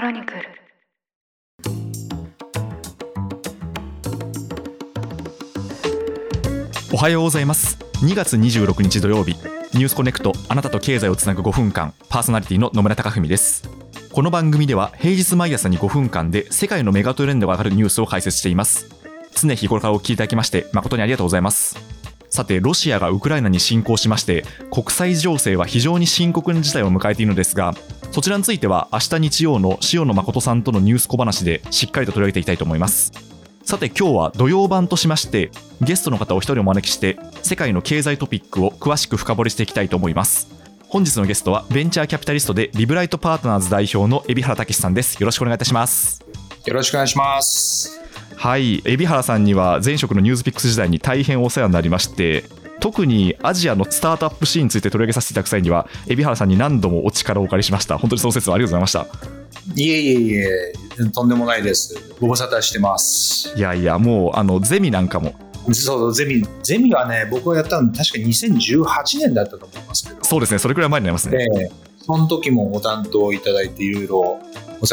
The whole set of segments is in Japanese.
クロニクル。おはようございます。2月26日土曜日。ニュースコネクト。あなたと経済をつなぐ5分間。パーソナリティの野村貴文です。この番組では平日毎朝に5分間で世界のメガトレンドが上がるニュースを解説しています。常日頃からお聞きいただきまして誠にありがとうございます。さてロシアがウクライナに侵攻しまして国際情勢は非常に深刻な事態を迎えているのですがそちらについては明日日曜の塩野誠さんとのニュース小話でしっかりと取り上げていきたいと思います。さて今日は土曜版としましてゲストの方を一人お招きして世界の経済トピックを詳しく深掘りしていきたいと思います。本日のゲストはベンチャーキャピタリストでリブライトパートナーズ代表の海老原武さんです。よろしくお願いいたします。よろしくお願いします。はい。海老原さんには前職のニュースピックス時代に大変お世話になりまして特にアジアのスタートアップシーンについて取り上げさせていただく際には海老原さんに何度もお力をお借りしました本当にその説はありがとうございましたいえいえいえ、とんでもないです。ご無沙汰してます。いやいや、もう、あの、ゼミなんかも。そう、ゼミ、ゼミはね、僕がやったの確か2018年だったと思いますけど。そうですね、それくらい前になりますね。えー、その時もご担当いただいて、いろいろ。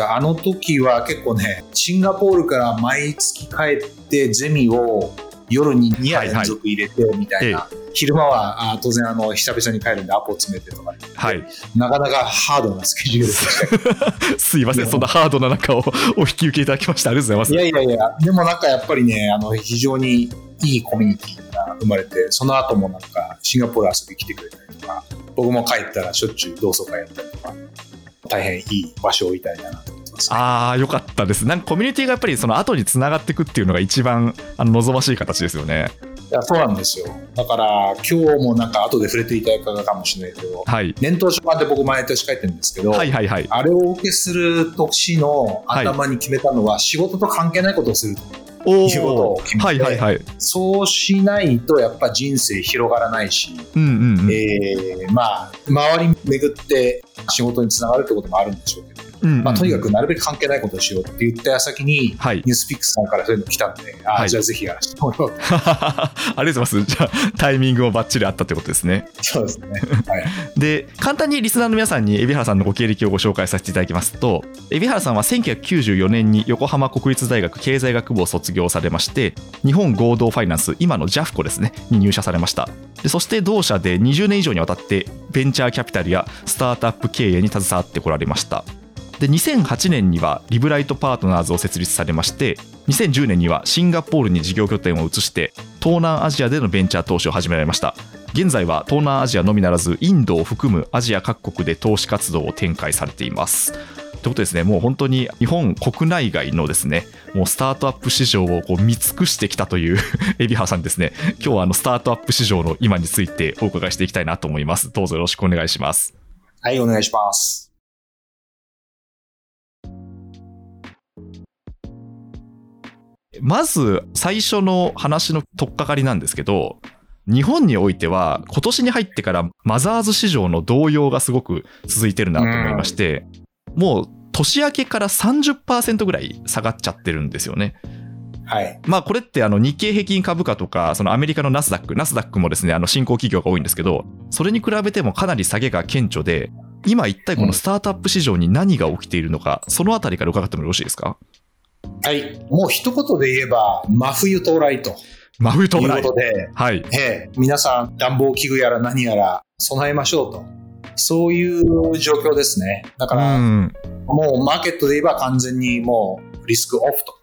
あの時は結構ね、シンガポールから毎月帰ってゼミを夜に2夜連続入れてみたいな、はいはい、昼間はあ当然あの久々に帰るんでアポ詰めてとか、はい、なかなかハードなスケジュールで。し たすいません。そんなハードな中を お引き受けいただきました。ありがとうございます。いやいやいや。でもなんかやっぱりねあの非常にいいコミュニティが生まれてその後もなんかシンガポール遊びに来てくれたりとか僕も帰ったらしょっちゅう同窓会やったりとか大変いい場所をいたいなと ます、ね、ああよかったです。なんかコミュニティがやっぱりその後につながっていくっていうのが一番あの望ましい形ですよね。いやそうなんですよ。だから今日もなんか後で触れていただいたかもしれないけど、はい、年頭書版で僕毎年書いてるんですけど、はいはいはい、あれをお受けする年の頭に決めたのは、仕事と関係ないことをすると。いうことを決めて、はいはいはい、そうしないとやっぱ人生広がらないし、うんうんうん、えー、まあ周り巡って仕事につながるってこともあるんでしょうけどうんまあ、とにかくなるべく関係ないことをしようって言った矢先に、はい、ニュースピックスさんからそういうの来たんで、じゃあぜひやらせてもらおう ありがとうございます。じゃあ、タイミングもばっちりあったってことですね。そうですね。はい、で、簡単にリスナーの皆さんに、海老原さんのご経歴をご紹介させていただきますと、海老原さんは1994年に横浜国立大学経済学部を卒業されまして、日本合同ファイナンス、今の JAFCO ですね、に入社されました。でそして同社で20年以上にわたってベンチャーキャピタルやスタートアップ経営に携わってこられましたで2008年にはリブライトパートナーズを設立されまして2010年にはシンガポールに事業拠点を移して東南アジアでのベンチャー投資を始められました現在は東南アジアのみならずインドを含むアジア各国で投資活動を展開されていますということですね、もう本当に日本国内外のですね、もうスタートアップ市場をこう見尽くしてきたという 海老原さんですね、今日はあのスタートアップ市場の今についてお伺いしていきたいなと思います。どうぞよろしくお願いします。はい、お願いします。まず最初の話の取っかかりなんですけど、日本においては今年に入ってからマザーズ市場の動揺がすごく続いてるなと思いまして、もう年明けから30%ぐらい下がっちゃってるんですよね。はい。まあこれってあの日経平均株価とか、そのアメリカのナスダック、ナスダックもですね、あの新興企業が多いんですけど、それに比べてもかなり下げが顕著で、今一体このスタートアップ市場に何が起きているのか、そのあたりから伺ってもよろしいですか？はい。もう一言で言えば、真冬到来と。真冬到来。ということで、はい。えー、皆さん暖房器具やら何やら備えましょうと。そういう状況ですね。だから、もうマーケットで言えば完全にもうリスクオフと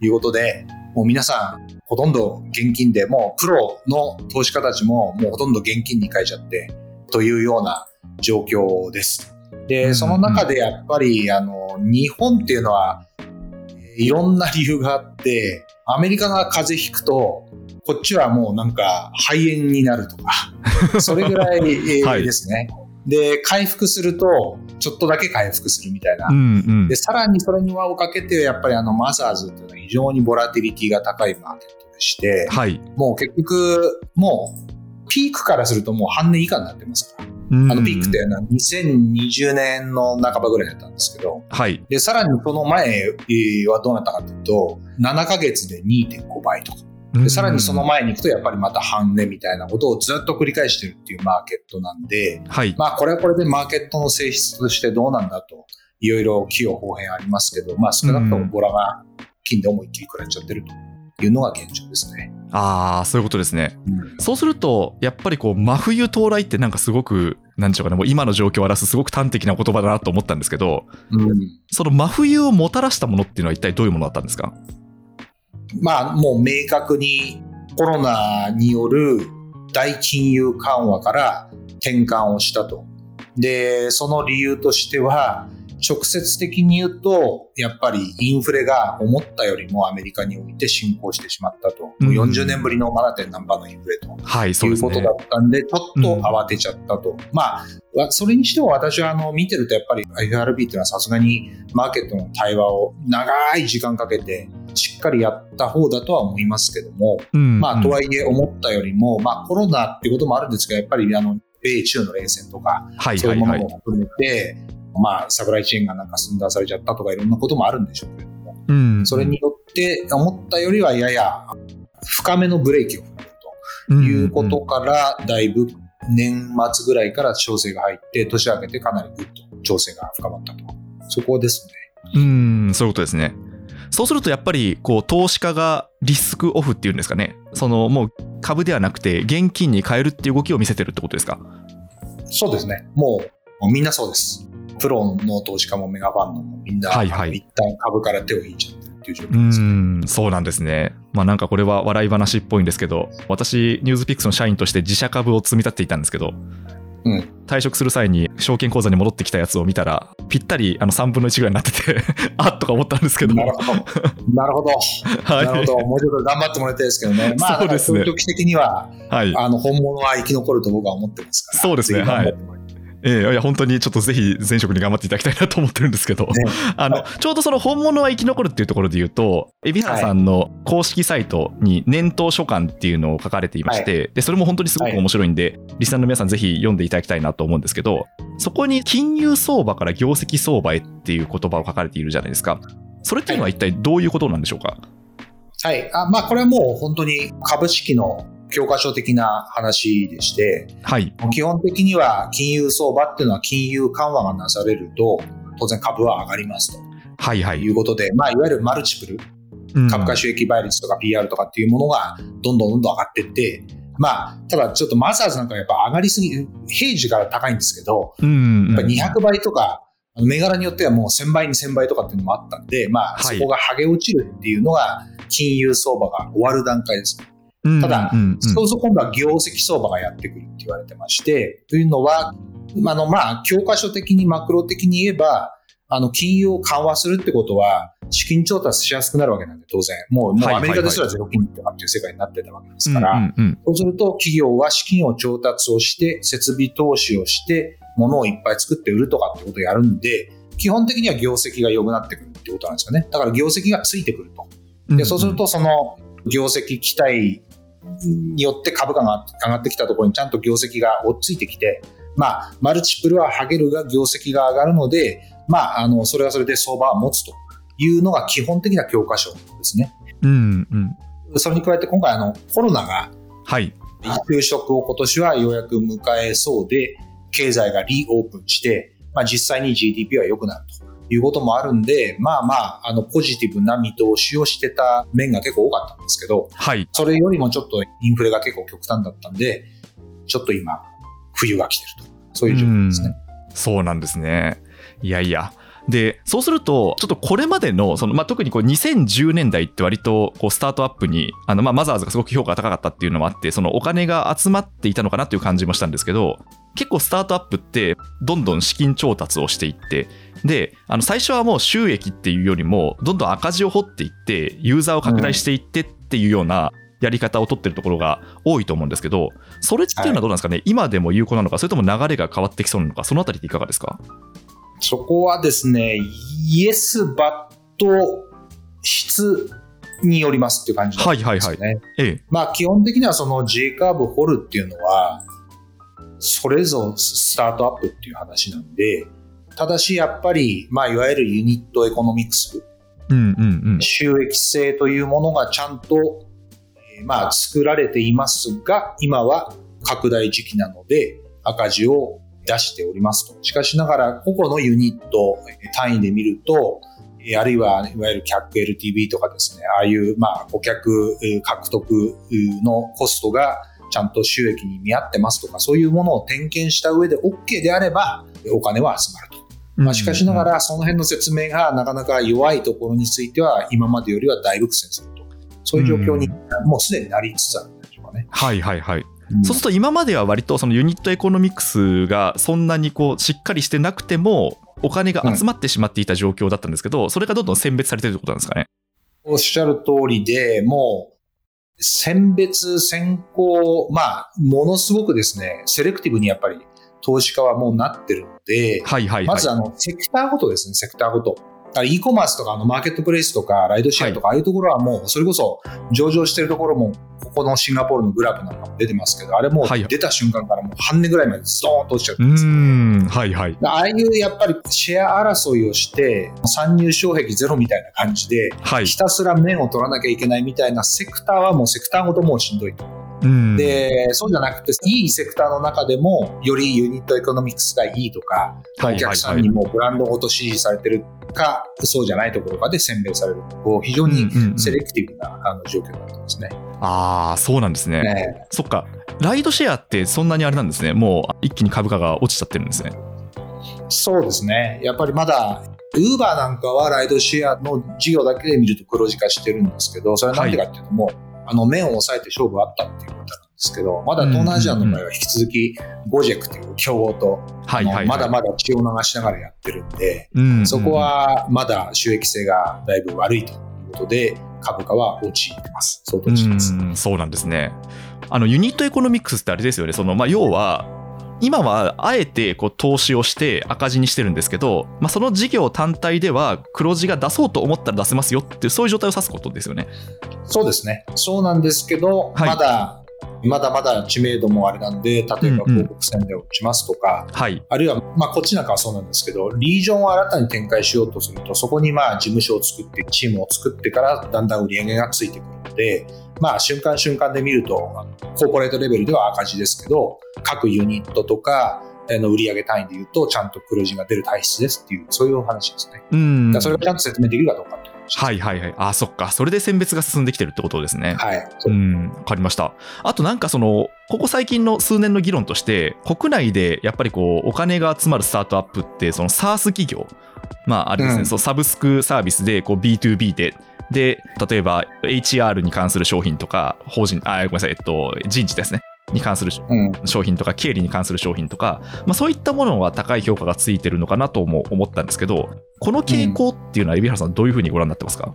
いうことで、もう皆さんほとんど現金で、もうプロの投資家たちももうほとんど現金に変えちゃってというような状況です。で、その中でやっぱり、あの、日本っていうのは、いろんな理由があって、アメリカが風邪ひくと、こっちはもうなんか肺炎になるとか、それぐらいですね。はい、で、回復すると、ちょっとだけ回復するみたいな。うんうん、で、さらにそれに輪をかけて、やっぱりあの、マザーズっていうのは非常にボラティリティが高いマーケットでして、はい、もう結局、もう、ピークからするともう半年以下になってますから。あのピークっていうのは2020年の半ばぐらいだったんですけど、はい。で、さらにその前はどうなったかというと、7ヶ月で2.5倍とか。でさらにその前に行くとやっぱりまた半値みたいなことをずっと繰り返してるっていうマーケットなんで、はい、まあこれはこれでマーケットの性質としてどうなんだといろいろ器用方変ありますけど、まあ少なくともボラが金で思いっきり食らっちゃってるというのが現状ですね。ああ、そういうことですね。うん、そうすると、やっぱりこう、真冬到来ってなんかすごく、なんでしょうかね、もう今の状況を表すすごく端的な言葉だなと思ったんですけど、うん、その真冬をもたらしたものっていうのは一体どういうものだったんですか？まあ、もう明確にコロナによる大金融緩和から転換をしたと。で、その理由としては、直接的に言うと、やっぱりインフレが思ったよりもアメリカにおいて進行してしまったと。うん、もう40年ぶりの 7. 何番のインフレと、はい、そういうことだったんで、ちょっと慌てちゃったと。うん、まあ、それにしても私はあの見てるとやっぱり FRB っていうのはさすがにマーケットの対話を長い時間かけてしっかりやった方だとは思いますけども、うん、まあとはいえ思ったよりも、まあコロナっていうこともあるんですが、やっぱりあの米中の冷戦とか、そういうものも含めて、まあ、サプライチェーンがなんか寸断されちゃったとかいろんなこともあるんでしょうけれども、うん、それによって思ったよりはやや深めのブレーキを踏むということから、だいぶ年末ぐらいから調整が入って、年明けてかなりぐっと調整が深まったと。そこですね。うん、そういうことですね。そうするとやっぱりこう投資家がリスクオフっていうんですかね、そのもう株ではなくて現金に変えるっていう動きを見せてるってことですか？そうですね。もうみんなそうです。プロの投資家もメガファンドもみんな、はいはい、一旦株から手を引いちゃってるっていう状況ですね。うんそうなんですね。まあなんかこれは笑い話っぽいんですけど、私、ニュースピックスの社員として自社株を積み立てていたんですけど、うん、退職する際に証券口座に戻ってきたやつを見たら、ぴったりあの3分の1ぐらいになってて あっとか思ったんですけど。なるほど。なるほど。はい、なるほど。もうちょっと頑張ってもらいたいですけどね。まあ、そうですね。時的には、はい、あの本物は生き残ると僕は思ってますから。そうですね。はい。ええいや本当にちょっとぜひ前職に頑張っていただきたいなと思ってるんですけど、ね、あのちょうどその本物は生き残るっていうところで言うと海老原さんの公式サイトに年頭書簡っていうのを書かれていまして、はい、でそれも本当にすごく面白いんで、はい、リスナーの皆さんぜひ読んでいただきたいなと思うんですけどそこに金融相場から業績相場へっていう言葉を書かれているじゃないですか。それっていうのは一体どういうことなんでしょうか？はい。あまあこれはもう本当に株式の教科書的な話でして、はい、基本的には金融相場っていうのは金融緩和がなされると、当然株は上がりますと。はいはい。いうことで、まあ、いわゆるマルチプル、株価収益倍率とか PR とかっていうものがどんどんどんどん上がっていって、まあ、ただちょっとマザーズなんかやっぱ上がりすぎ、平時から高いんですけど、やっぱ200倍とか、銘柄によってはもう1000倍、2000倍とかっていうのもあったんで、まあ、そこが剥げ落ちるっていうのが、金融相場が終わる段階です。ただ、そうすると今度は業績相場がやってくるって言われてまして、というのは、あの、まあ、教科書的にマクロ的に言えば、あの、金融を緩和するってことは、資金調達しやすくなるわけなんで、当然。もう、もうアメリカですらゼロ金利とかっていう世界になってたわけですから、そうすると企業は資金を調達をして、設備投資をして、物をいっぱい作って売るとかってことをやるんで、基本的には業績が良くなってくるってことなんですよね。だから業績がついてくると。で、そうするとその業績期待によって株価が上がってきたところにちゃんと業績が追っついてきて、まあ、マルチプルはハゲるが業績が上がるので、まあ、あの、それはそれで相場は持つというのが基本的な教科書ですね。うんうん。それに加えて今回あの、コロナが、はい。就職を今年はようやく迎えそうで、経済がリオープンして、まあ実際に GDP は良くなると。いうこともあるんで、まあまあ、あの、ポジティブな見通しをしてた面が結構多かったんですけど、はい。それよりもちょっとインフレが結構極端だったんで、ちょっと今、冬が来てると。そういう状況ですね。そうなんですね。いやいや。で、そうすると、ちょっとこれまでの、その、まあ、特にこう2010年代って割と、こう、スタートアップに、あの、まあ、マザーズがすごく評価が高かったっていうのもあって、そのお金が集まっていたのかなっていう感じもしたんですけど、結構スタートアップって、どんどん資金調達をしていって、で、あの最初はもう収益っていうよりも、どんどん赤字を掘っていって、ユーザーを拡大していってっていうようなやり方を取ってるところが多いと思うんですけど、それっていうのはどうなんですかね、はい、今でも有効なのか、それとも流れが変わってきそうなのか、そのあたりっていかがですか？そこはですね、 yes, but、質によりますっていう感じですね。はいはいはい。ええ、まあ基本的にはその J カーブ掘るっていうのは、それぞれスタートアップっていう話なんで、ただしやっぱり、まあ、いわゆるユニットエコノミクス、うんうんうん、収益性というものがちゃんと、えー、まあ、作られていますが、今は拡大時期なので赤字を出しておりますと。しかしながら、個々のユニット単位で見ると、あるいは、いわゆる CAC LTV とかですね、ああいう、まあ、顧客獲得のコストがちゃんと収益に見合ってますとか、そういうものを点検した上で OK であれば、お金は集まると。まあ、しかしながら、その辺の説明がなかなか弱いところについては、今までよりは大苦戦すると。そういう状況にもうすでになりつつあるんでしょうかね。はいはいはい。そうすると今までは割とその unit economics がそんなにこうしっかりしてなくてもお金が集まってしまっていた状況だったんですけど、それがどんどん選別されてるってことなんですかね。おっしゃる通りで、もう選別、選考、まあ、ものすごくですね、 selective にやっぱり投資家はもうなってるので、はいはいはい、まずあの、セクターごとですね、セクターごと。E コマースとかのマーケットプレイスとかライドシェアとか、ああいうところはもうそれこそ上場してるところもここのシンガポールのグラフなんかも出てますけどあれもう出た瞬間からもう半値ぐらいまでズドーンと落ちちゃうんですうん。はいはい。ああいうやっぱりシェア争いをして参入障壁ゼロみたいな感じで、ひたすら面を取らなきゃいけないみたいなセクターはもうセクターごともうしんどいと。で、そうじゃなくて、いいセクターの中でも、より unit economics がいいとか、お客さんにもブランドごと支持されてるか、そうじゃないところかで選別されると、非常に selective な、あの状況になってますね。ああ、そうなんですね。ねそっか。ライドシェアってそんなにあれなんですね。もう一気に株価が落ちちゃってるんですね。そうですね。やっぱりまだ、ウーバーなんかはライドシェアの事業だけで見ると黒字化してるんですけど、それはなんでかっていうとも、はい、あの、面を押さえて勝負あったっていうことなんですけど、まだ東南アジアの場合は引き続き、ゴジェクという競合と、はいはいはい、まだまだ血を流しながらやってるんで、うんうん、そこはまだ収益性がだいぶ悪いということで、株価は落ちてます。相当落ちてます。そうなんですね。あの unit economics ってあれですよね。そのまあ要は今はあえてこう投資をして赤字にしてるんですけど、まあ、その事業単体では黒字が出そうと思ったら出せますよっていうそういう状態を指すことですよね。そうですね。そうなんですけど、はい、まだまだまだ知名度もあれなんで、例えば広告宣伝をしますとか、うんうん、あるいは、まあ、こっちなんかはそうなんですけど、リージョンを新たに展開しようとすると、そこにまあ事務所を作って、チームを作ってから、だんだん売り上げがついてくるので、まあ、瞬間瞬間で見ると、コーポレートレベルでは赤字ですけど、各ユニットとか、の売上単位で言うと、ちゃんと黒字が出る体質ですっていう、そういう話ですね。うん。それがちゃんと説明できるかどうかと。はいはいはい。あ、そっか。それで選別が進んできてるってことですね。はい。うん。わかりました。あとなんかその、ここ最近の数年の議論として、国内でやっぱりこう、お金が集まるスタートアップって、その SARS 企業、まああれですね、うん、そうサブスクサービスでこう B2B で、で、例えば HR に関する商品とか、法人、あ、ごめんなさい、えっと、人事ですね。に関する商品とか、経理に関する商品とか、まあ、そういったものは高い評価がついてるのかなとも思ったんですけど、この傾向っていうのは、海老原さん、どういうふうにご覧になってますか、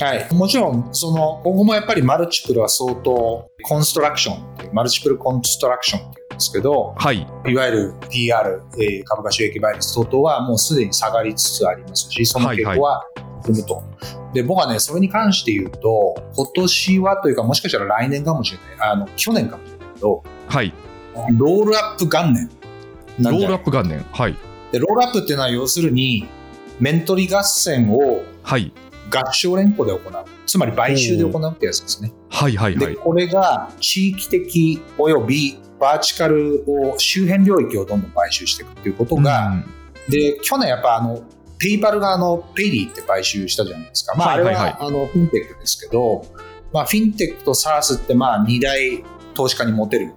はい、もちろん、その、今後もやっぱりマルチプルは相当、コンストラクションっていう、マルチプルコンストラクションっていうんですけど、はい。いわゆる PR、えー、株価収益倍率等々はもうすでに下がりつつありますし、その傾向は踏むと。はいはいで、僕はね、それに関して言うと、今年はというか、もしかしたら来年かもしれない。あの、去年かもしれないけど、はい。ロールアップ元年roll-up 元年。はい。で、 roll-up っていうのは要するに、面取り合戦を、はい。合従連衡で行う。つまり買収で行うってやつですね。はいはいはい。で、これが地域的及び vertical を周辺領域をどんどん買収していくっていうことが、うん、で、去年やっぱあの、ペイパルがあの、ペイディって買収したじゃないですか。まあ、あれは、あの、フィンテックですけど、まあ、フィンテックと SaaS って、まあ、二大投資家に持てる、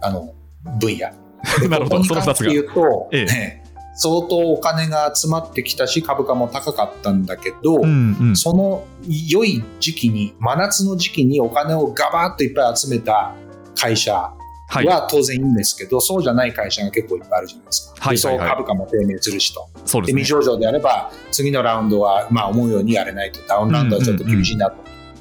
あの、分野。なるほど、その二つが。言うと、ええ、相当お金が集まってきたし、株価も高かったんだけど、うんうん、その良い時期に、真夏の時期にお金をガバッといっぱい集めた会社は当然いいんですけど、はい、そうじゃない会社が結構いっぱいあるじゃないですか。はいはいはい、株価も低迷するしと。そうですね、未上場であれば、次のラウンドはまあ思うようにやれないと、ダウンラウンドはちょっと厳しいなと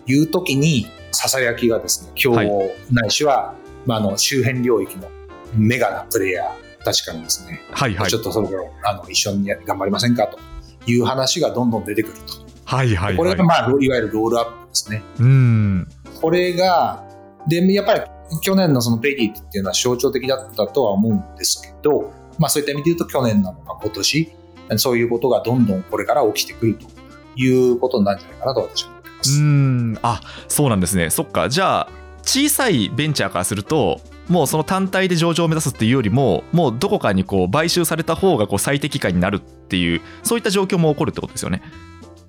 いう時に、ささやきがですね、競合ないしは、まあ、あの周辺領域のメガなプレイヤー確かにですね、はいはい、ちょっとそれぞれあの一緒に頑張りませんかという話がどんどん出てくると。はいはい、はい、これが、まあ、いわゆるロールアップですね。うん。これが、で、やっぱり去年のそのペイディっていうのは象徴的だったとは思うんですけど、まあそういった意味で言うと去年なのか今年、そういうことがどんどんこれから起きてくるということになるんじゃないかなと私は思ってます。うん、あ、そうなんですね。そっか。じゃあ、小さいベンチャーからすると、もうその単体で上場を目指すっていうよりももうどこかにこう買収された方がこう最適解になるっていうそういった状況も起こるってことですよね。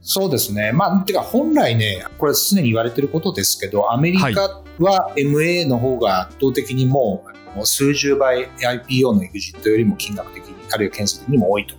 そうですね。まあ、てか本来ね、これ常に言われてることですけど、アメリカは MA の方が圧倒的にもう数十倍 IPO の EXIT よりも金額的に、あるいは件数的にも多いと。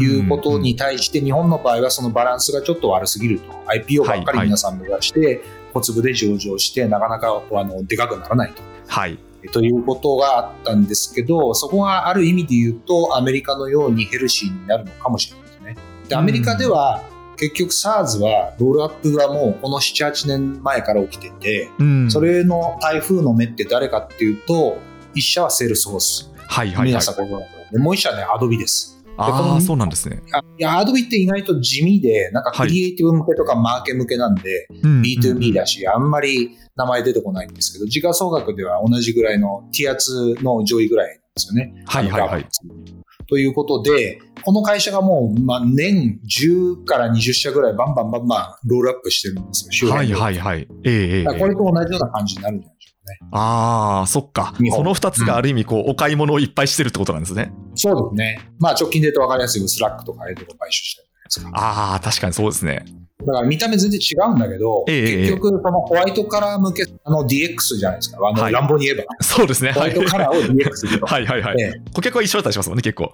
いうことに対して、日本の場合はそのバランスがちょっと悪すぎると。IPO ばっかり皆さん目指して、小粒で上場して、なかなかあのでかくならないと。はい。ということがあったんですけど、そこがある意味で言うと、アメリカのようにヘルシーになるのかもしれないですね。で、アメリカでは、結局 SARS はロールアップがもうこの7、8年前から起きてて、うん、それの台風の目って誰かっていうと、一社はセールスフォース。はいはいはい。もう一社はね、アドビです。ああ、そうなんですね。いや、アドビって意外と地味で、なんかクリエイティブ向けとかマーケ向けなんで、はい、B2B だし、あんまり名前出てこないんですけど、時価総額では同じぐらいの T 圧の上位ぐらいなんですよね。はいはいはい。ということで、この会社がもう、まあ、年10から20社ぐらいバンバンバンバン roll-up してるんですよ、周辺はいはいはい。ええー、これと同じような感じになるんじゃないでしょうかね。ああ、そっか。その2つがある意味、こう、うん、お買い物をいっぱいしてるってことなんですね。そうですね。まあ、直近で言うと分かりやすいスラックとかああいうとこ買収してるじゃないですか。ああ、確かにそうですね。だから見た目全然違うんだけど、え結局、そのホワイトカラー向け、あの DX じゃないですか。あの、乱暴に言えば。そうですね。ホワイトカラーを DX で。はいはいはい。え顧客は一緒だったりしますもんね、結構。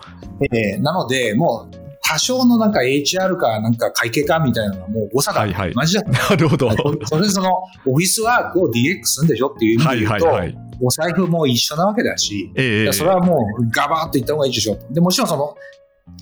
えー、なので、もう、多少のなんか HR かなんか会計かみたいなのはもう誤差が同じだった、はいはい、なるほど。それでそのオフィスワークを DX するんでしょっていう意味で言うと、はいはいはい、お財布も一緒なわけだし、えー、それはもうガバーッといった方がいいでしょ。でもちろんその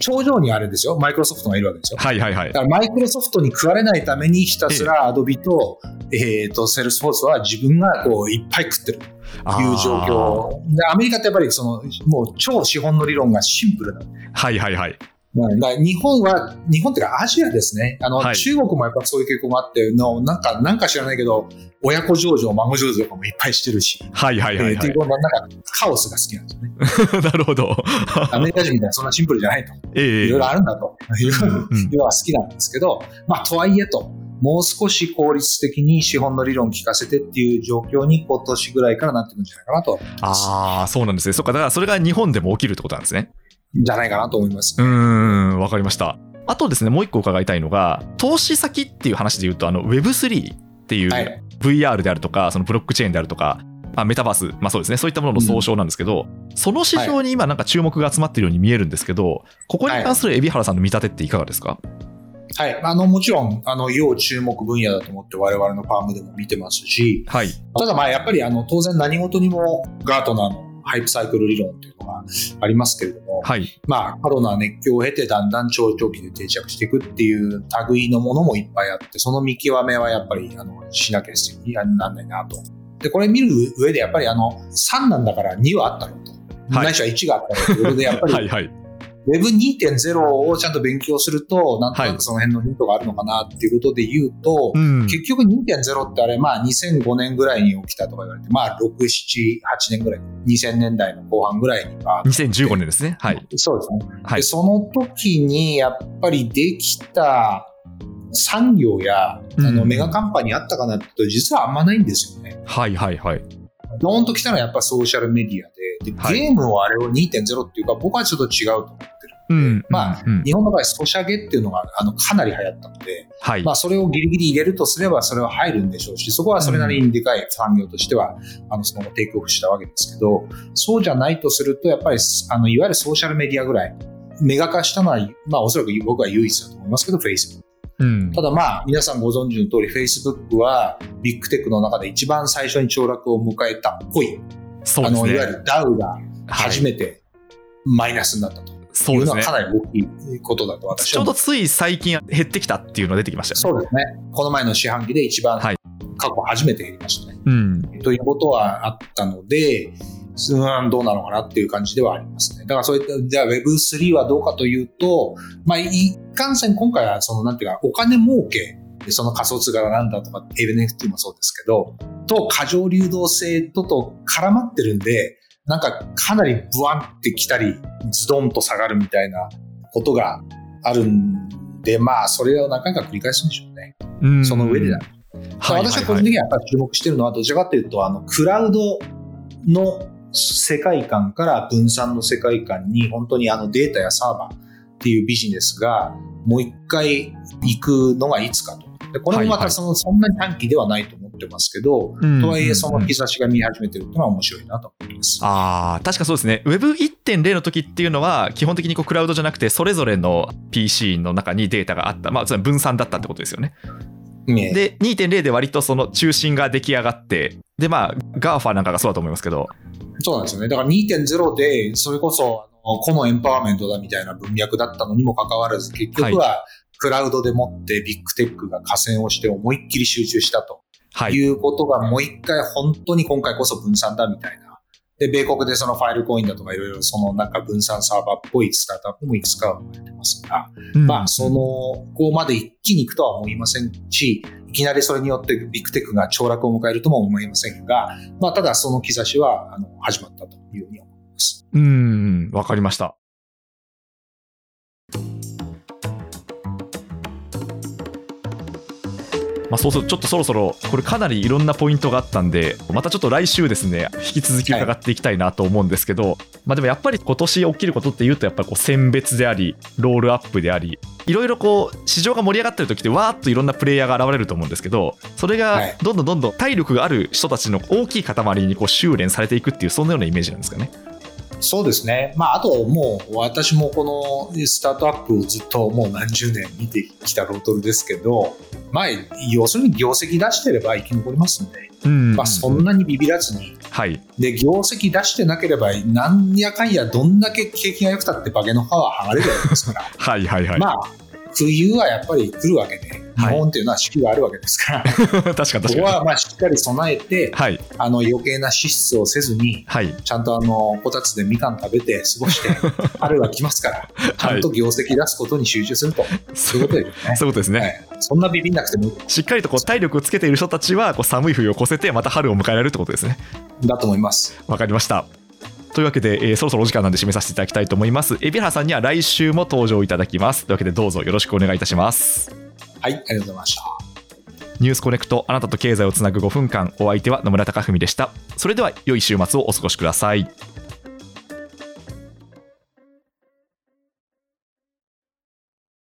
頂上にあれですよ、マイクロソフトがいるわけですよ。はいはいはい。だからマイクロソフトに食われないためにひたすらアドビと、えっ、ー、と、セールスフォースは自分がこういっぱい食ってるという状況。で、アメリカってやっぱりその、もう超資本の理論がシンプルな。はいはいはい。だ日本は、日本っていうかアジアですね。あの、はい、中国もやっぱそういう傾向もあっての、なんか、なんか知らないけど、親子上場、孫上場とかもいっぱいしてるし。はいはいはい、はい。っていう、なんか、カオスが好きなんですよね。なるほど。アメリカ人みたいなそんなシンプルじゃないと。ええいろいろあるんだと。いうのは好きなんですけど、まあ、とはいえと、もう少し効率的に資本の理論を聞かせてっていう状況に今年ぐらいからなってくるんじゃないかなとああ、そうなんですね。そっか、だからそれが日本でも起きるってことなんですね。じゃないかなと思います、ね。うん、わかりました。あとですね、もう一個伺いたいのが、投資先っていう話で言うと、あの Web3 っていう VR であるとか、そのブロックチェーンであるとか、あメタバース、まあそうですね、そういったものの総称なんですけど、うん、その市場に今なんか注目が集まっているように見えるんですけど、ここに関する海老原さんの見立てっていかがですか、はい、あのもちろんあの要注目分野だと思って我々のファームでも見てますし、はい、ただまあやっぱりあの当然何事にもガートナーのハイプサイクル理論っていうのがありますけれども、はい、まあ、過度な熱狂を経てだんだん長長期で定着していくっていう類のものもいっぱいあって、その見極めはやっぱりあのしなきゃいけないなと。で、これ見る上でやっぱりあの3なんだから2はあったのと。はい、ないしは1があったのということで、やっぱり はい、はい Web2.0 をちゃんと勉強すると、なんとなくその辺のヒントがあるのかなっていうことで言うと、はい結局2.0ってあれ、まあ2005年ぐらいに起きたとか言われて、まあ6、7、8年ぐらい、2000年代の後半ぐらいには。2015年ですね。はい。そうですね。はい、でその時にやっぱりできた産業や、あのメガカンパニーあったかなって実はあんまないんですよね。はいはいはい。ドーンと来たのはやっぱソーシャルメディアで、でゲームをあれを2.0っていうか、僕はちょっと違うと思ってる。うん、まあ、うん、日本の場合、ソシャゲっていうのがあのかなり流行ったので、はい、まあ、それをギリギリ入れるとすれば、それは入るんでしょうし、そこはそれなりにでかい産業としては、あの、そのテイクオフしたわけですけど、そうじゃないとすると、やっぱり、あの、いわゆるソーシャルメディアぐらい、メガ化したのは、まあ、おそらく僕は唯一だと思いますけど、Facebook。うん、ただまあ、皆さんご存知の通り、Facebook はビッグテックの中で一番最初に凋落を迎えたっぽい。そうですね。あの、いわゆるダウが初めてマイナスになったと。そうですね。かなり大きいことだと私は。ちょうどつい最近減ってきたっていうのが出てきましたよね。そうですね。この前の四半期で一番、過去初めて減りましたね。うん。ということはあったので、うん、どうなのかなっていう感じではありますね。だからそういった、じゃあ Web3 はどうかというと、まあ、一貫線今回はその、なんていうか、お金儲け、その仮想通貨がなんだとか、NFT もそうですけど、と過剰流動性とと絡まってるんで、なんかかなりブワンってきたり、ズドンと下がるみたいなことがあるんで、まあ、それを何回か繰り返すんでしょうね。うその上でだ。はい、私は個人的にはやっぱり注目してるのは、どちらかというと、あの、クラウドの世界観から分散の世界観に本当にあのデータやサーバーっていうビジネスがもう一回行くのがいつかと。でこれもまたその、そんなに短期ではないと思ってますけど、とはいえその兆しが見始めてるっていうのは面白いなと思います。ああ、確かそうですね。Web1.0 の時っていうのは、基本的にこうクラウドじゃなくて、それぞれの PC の中にデータがあった。まあ、分散だったってことですよね。ねで、2.0で割とその中心が出来上がって、で、まあ、GAFA なんかがそうだと思いますけど。そうなんですよね。だから2.0で、それこそ、個のエンパワーメントだみたいな文脈だったのにもかかわらず、結局は、クラウドでもってビッグテックが加戦をして思いっきり集中したと。はい、いうことがもう一回本当に今回こそ分散だみたいな。で、米国でそのファイルコインだとかいろいろそのなんか分散サーバーっぽいスタートアップもいくつか生まれてますが、うん、まあその、ここまで一気に行くとは思いませんし、いきなりそれによってビッグテックが凋落を迎えるとも思いませんが、まあただその兆しはあの始まったというふうに思います。うん、わかりました。まあ、そうするとちょっとそろそろこれかなりいろんなポイントがあったんでまたちょっと来週ですね引き続き伺っていきたいなと思うんですけど、はい、まあ、でもやっぱり今年起きることっていうとやっぱりこう選別でありロールアップでありいろいろこう市場が盛り上がってる時ってわーっといろんなプレイヤーが現れると思うんですけどそれがどんどんどんどん体力がある人たちの大きい塊にこう修練されていくっていうそんなようなイメージなんですかね。そうですね。まあ、あともう私もこのスタートアップをずっともう何十年見てきたロートルですけど、まあ、要するに業績出してれば生き残りますんで、うん。まあ、そんなにビビらずに、はい、で業績出してなければなんやかんやどんだけ景気が良くたって化けの皮は剥がれるわけですから。はいはい、はい、まあ冬はやっぱり来るわけで、日本っていうのは四季があるわけですから、確かに。ここはまあしっかり備えて、はい、あの余計な支出をせずに、はい、ちゃんとあのこたつでみかん食べて過ごして、春が来ますから、ちゃんと業績出すことに集中すると、そういうことですね。そういうことですね、はい。そんなビビんなくてもしっかりとこう体力をつけている人たちはこう寒い冬を越せて、また春を迎えられるってことですね。だと思います。わかりました。というわけで、えー、そろそろお時間なんで締めさせていただきたいと思います。海老原さんには来週も登場いただきます。というわけでどうぞよろしくお願いいたします。はい、ありがとうございました。ニュースコネクトあなたと経済をつなぐ5分間お相手は野村貴文でしたそれでは良い週末をお過ごしください